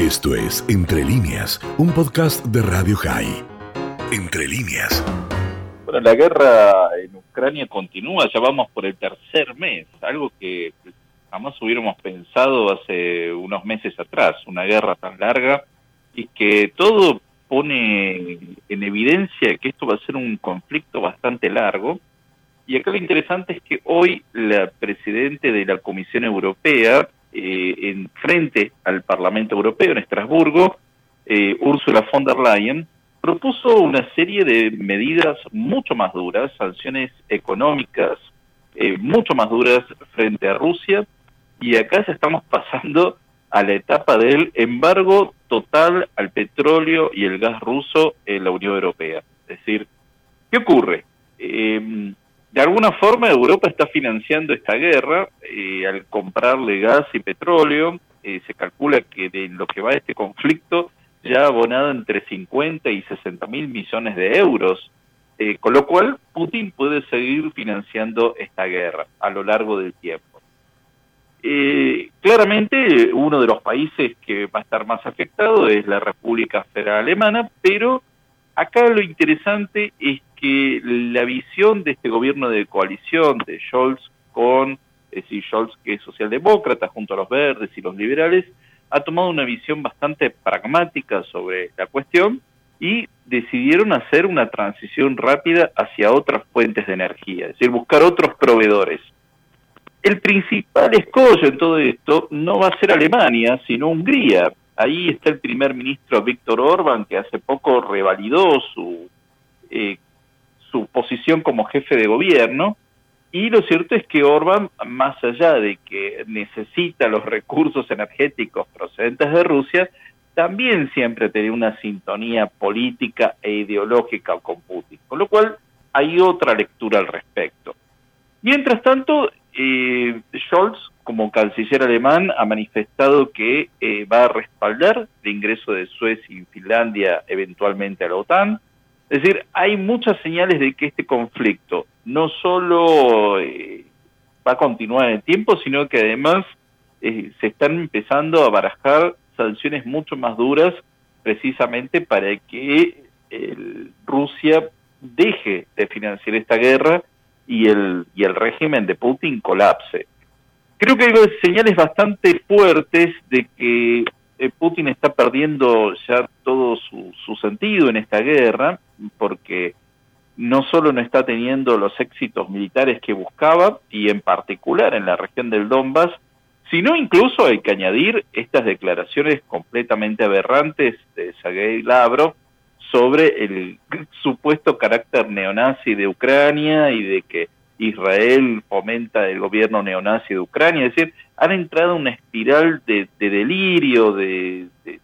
Esto es Entre líneas, un podcast de Radio High. Entre líneas. Bueno, la guerra en Ucrania continúa, ya vamos por el tercer mes, algo que jamás hubiéramos pensado hace unos meses atrás, una guerra tan larga y que todo pone en evidencia que esto va a ser un conflicto bastante largo. Y acá lo interesante es que hoy la presidente de la Comisión Europea, eh, en frente al Parlamento Europeo en Estrasburgo, eh, Ursula von der Leyen, propuso una serie de medidas mucho más duras, sanciones económicas eh, mucho más duras frente a Rusia, y acá ya estamos pasando a la etapa del embargo total al petróleo y el gas ruso en la Unión Europea. Es decir, ¿qué ocurre? Eh, de alguna forma Europa está financiando esta guerra eh, al comprarle gas y petróleo. Eh, se calcula que de lo que va este conflicto ya ha abonado entre 50 y 60 mil millones de euros, eh, con lo cual Putin puede seguir financiando esta guerra a lo largo del tiempo. claramente uno de los países que va a estar más afectado es la República Federal Alemana, pero acá lo interesante es que la visión de este gobierno de coalición de Scholz con, es decir, Scholz que es socialdemócrata junto a los verdes y los liberales, ha tomado una visión bastante pragmática sobre la cuestión y decidieron hacer una transición rápida hacia otras fuentes de energía, es decir, buscar otros proveedores. El principal escollo en todo esto no va a ser Alemania, sino Hungría. Ahí está el primer ministro Víctor Orban, que hace poco revalidó su posición como jefe de gobierno. Y lo cierto es que Orban, más allá de que necesita los recursos energéticos procedentes de Rusia, también siempre tiene una sintonía política e ideológica con Putin. Con lo cual hay otra lectura al respecto. Mientras tanto, eh, Scholz, como canciller alemán, ha manifestado que eh, va a respaldar el ingreso de Suecia y Finlandia eventualmente a la OTAN, es decir, hay muchas señales de que este conflicto no solo eh, va a continuar en el tiempo, sino que además eh, se están empezando a barajar sanciones mucho más duras precisamente para que Rusia deje de financiar esta guerra y el, y el régimen de Putin colapse. Creo que hay señales bastante fuertes de que eh, Putin está perdiendo ya todo su, su sentido en esta guerra porque no solo no está teniendo los éxitos militares que buscaba, y en particular en la región del Donbass, sino incluso hay que añadir estas declaraciones completamente aberrantes de Sergei Lavrov sobre el supuesto carácter neonazi de Ucrania y de que Israel fomenta el gobierno neonazi de Ucrania, es decir, han entrado en una espiral de, delirio, de, de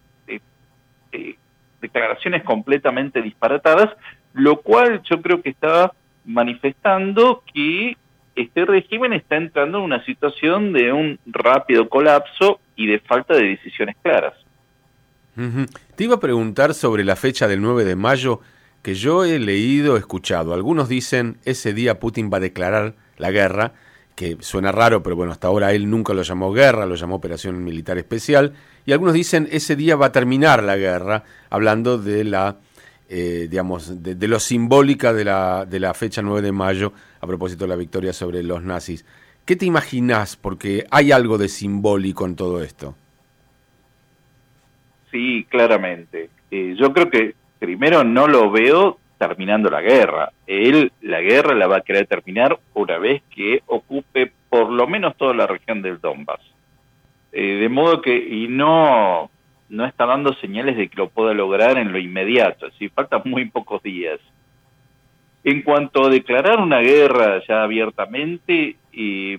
declaraciones completamente disparatadas, lo cual yo creo que está manifestando que este régimen está entrando en una situación de un rápido colapso y de falta de decisiones claras. Te iba a preguntar sobre la fecha del 9 de mayo, que yo he leído, escuchado. Algunos dicen ese día Putin va a declarar la guerra, que suena raro, pero bueno, hasta ahora él nunca lo llamó guerra, lo llamó operación militar especial, y algunos dicen ese día va a terminar la guerra, hablando de la, eh, digamos, de, lo simbólica de la, de la fecha 9 de mayo, a propósito de la victoria sobre los nazis. ¿Qué te imaginas? Porque hay algo de simbólico en todo esto. Sí, claramente. Eh, yo creo que primero no lo veo terminando la guerra. Él la guerra la va a querer terminar una vez que ocupe por lo menos toda la región del Donbass. Eh, de modo que, y no, no está dando señales de que lo pueda lograr en lo inmediato, así faltan muy pocos días. En cuanto a declarar una guerra ya abiertamente, eh,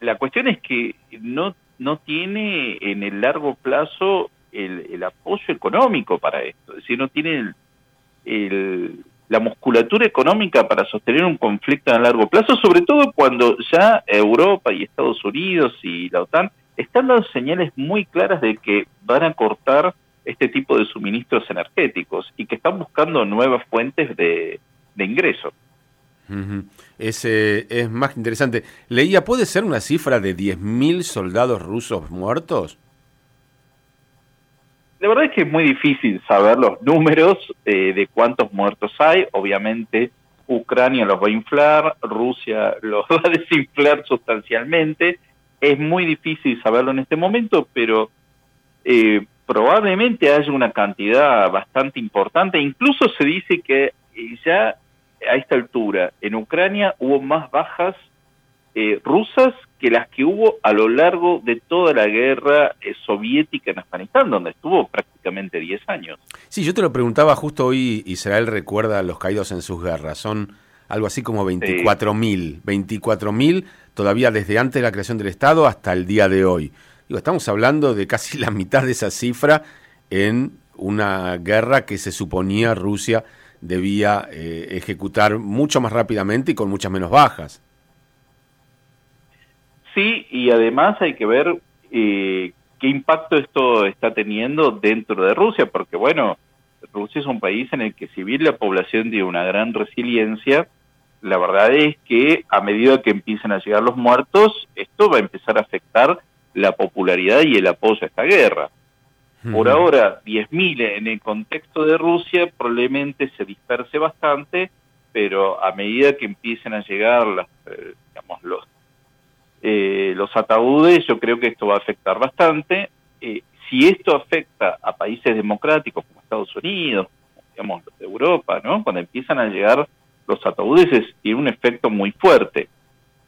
la cuestión es que no, no tiene en el largo plazo el, apoyo económico para esto, es decir, no tiene el, la musculatura económica para sostener un conflicto a largo plazo, sobre todo cuando ya Europa y Estados Unidos y la OTAN están dando señales muy claras de que van a cortar este tipo de suministros energéticos y que están buscando nuevas fuentes de, de ingreso. es, es más interesante. Leía, ¿puede ser una cifra de 10.000 soldados rusos muertos? La verdad es que es muy difícil saber los números eh, de cuántos muertos hay. Obviamente Ucrania los va a inflar, Rusia los va a desinflar sustancialmente. Es muy difícil saberlo en este momento, pero eh, probablemente haya una cantidad bastante importante. Incluso se dice que ya a esta altura en Ucrania hubo más bajas eh, rusas que las que hubo a lo largo de toda la guerra eh, soviética en Afganistán, donde estuvo prácticamente 10 años. Sí, yo te lo preguntaba justo hoy, Israel recuerda a los caídos en sus guerras, son algo así como 24.000, 24.000 todavía desde antes de la creación del Estado hasta el día de hoy. Digo, estamos hablando de casi la mitad de esa cifra en una guerra que se suponía Rusia debía eh, ejecutar mucho más rápidamente y con muchas menos bajas. Sí, y además hay que ver eh, qué impacto esto está teniendo dentro de Rusia, porque bueno, Rusia es un país en el que si bien la población tiene una gran resiliencia, la verdad es que a medida que empiezan a llegar los muertos, esto va a empezar a afectar la popularidad y el apoyo a esta guerra. Por ahora, 10.000 en el contexto de Rusia probablemente se disperse bastante, pero a medida que empiecen a llegar las, eh, digamos, los eh, los ataúdes, yo creo que esto va a afectar bastante. Eh, si esto afecta a países democráticos como Estados Unidos, digamos, de Europa, ¿no? Cuando empiezan a llegar los ataúdes, tiene un efecto muy fuerte.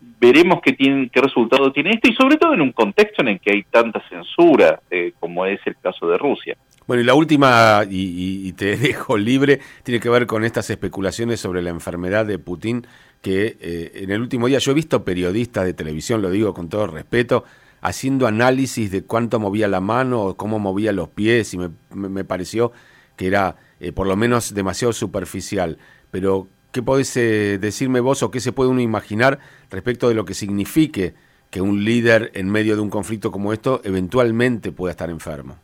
Veremos qué, tiene, qué resultado tiene esto y sobre todo en un contexto en el que hay tanta censura eh, como es el caso de Rusia. Bueno, y la última, y, te dejo libre, tiene que ver con estas especulaciones sobre la enfermedad de Putin, que eh, en el último día yo he visto periodistas de televisión, lo digo con todo respeto, haciendo análisis de cuánto movía la mano o cómo movía los pies, y me, pareció que era eh, por lo menos demasiado superficial. Pero, ¿qué podés eh, decirme vos o qué se puede uno imaginar respecto de lo que signifique que un líder en medio de un conflicto como esto eventualmente pueda estar enfermo?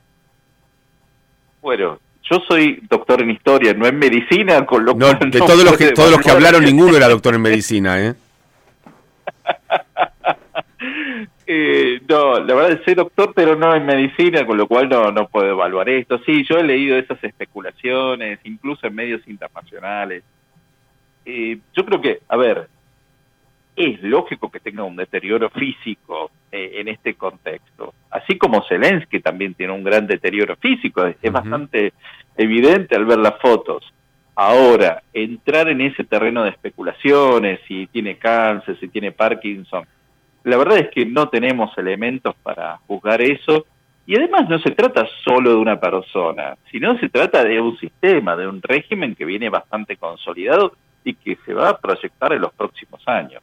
Bueno, yo soy doctor en historia, no en medicina, con lo no, De todos los que, todos los que hablaron, ninguno era doctor en medicina, ¿eh? ¿eh? no, la verdad es soy doctor, pero no en medicina, con lo cual no, no puedo evaluar esto. Sí, yo he leído esas especulaciones, incluso en medios internacionales. Eh, yo creo que, a ver, es lógico que tenga un deterioro físico eh, en este contexto. Así como Zelensky también tiene un gran deterioro físico, es, bastante evidente al ver las fotos. Ahora, entrar en ese terreno de especulaciones, si tiene cáncer, si tiene Parkinson, la verdad es que no tenemos elementos para juzgar eso y además no se trata solo de una persona, sino se trata de un sistema, de un régimen que viene bastante consolidado y que se va a proyectar en los próximos años.